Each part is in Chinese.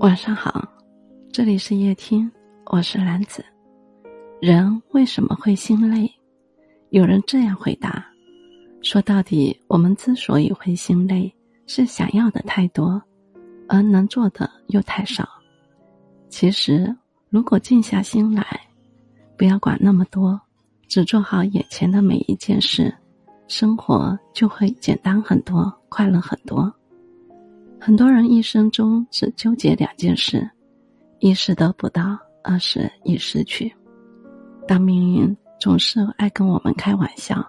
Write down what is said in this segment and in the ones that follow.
晚上好，这里是夜听，我是兰子。人为什么会心累？有人这样回答：说到底，我们之所以会心累，是想要的太多，而能做的又太少。其实，如果静下心来，不要管那么多，只做好眼前的每一件事，生活就会简单很多，快乐很多。很多人一生中只纠结两件事：一是得不到，二是已失去。当命运总是爱跟我们开玩笑，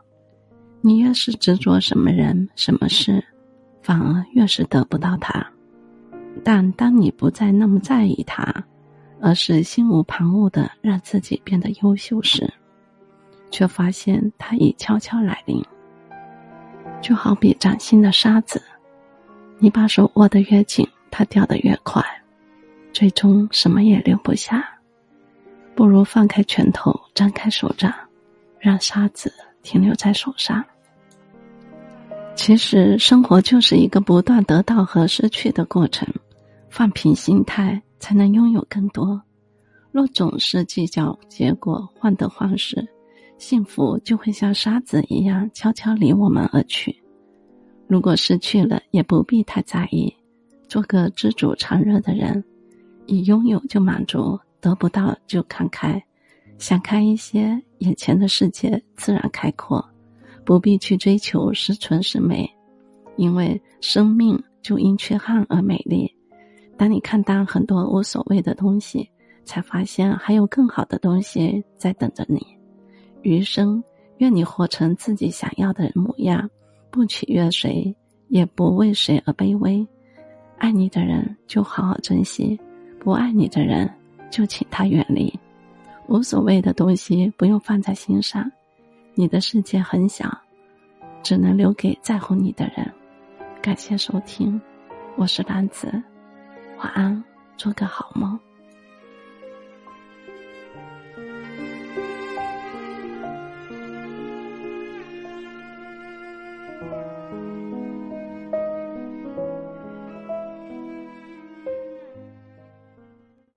你越是执着什么人、什么事，反而越是得不到他。但当你不再那么在意他，而是心无旁骛的让自己变得优秀时，却发现他已悄悄来临。就好比掌心的沙子。你把手握得越紧，它掉得越快，最终什么也留不下。不如放开拳头，张开手掌，让沙子停留在手上。其实，生活就是一个不断得到和失去的过程。放平心态，才能拥有更多。若总是计较结果，患得患失，幸福就会像沙子一样悄悄离我们而去。如果失去了，也不必太在意，做个知足常乐的人，已拥有就满足，得不到就看开，想开一些，眼前的世界自然开阔，不必去追求十全十美，因为生命就因缺憾而美丽。当你看淡很多无所谓的东西，才发现还有更好的东西在等着你。余生，愿你活成自己想要的模样。不取悦谁，也不为谁而卑微。爱你的人就好好珍惜，不爱你的人就请他远离。无所谓的东西不用放在心上。你的世界很小，只能留给在乎你的人。感谢收听，我是兰子，晚安，做个好梦。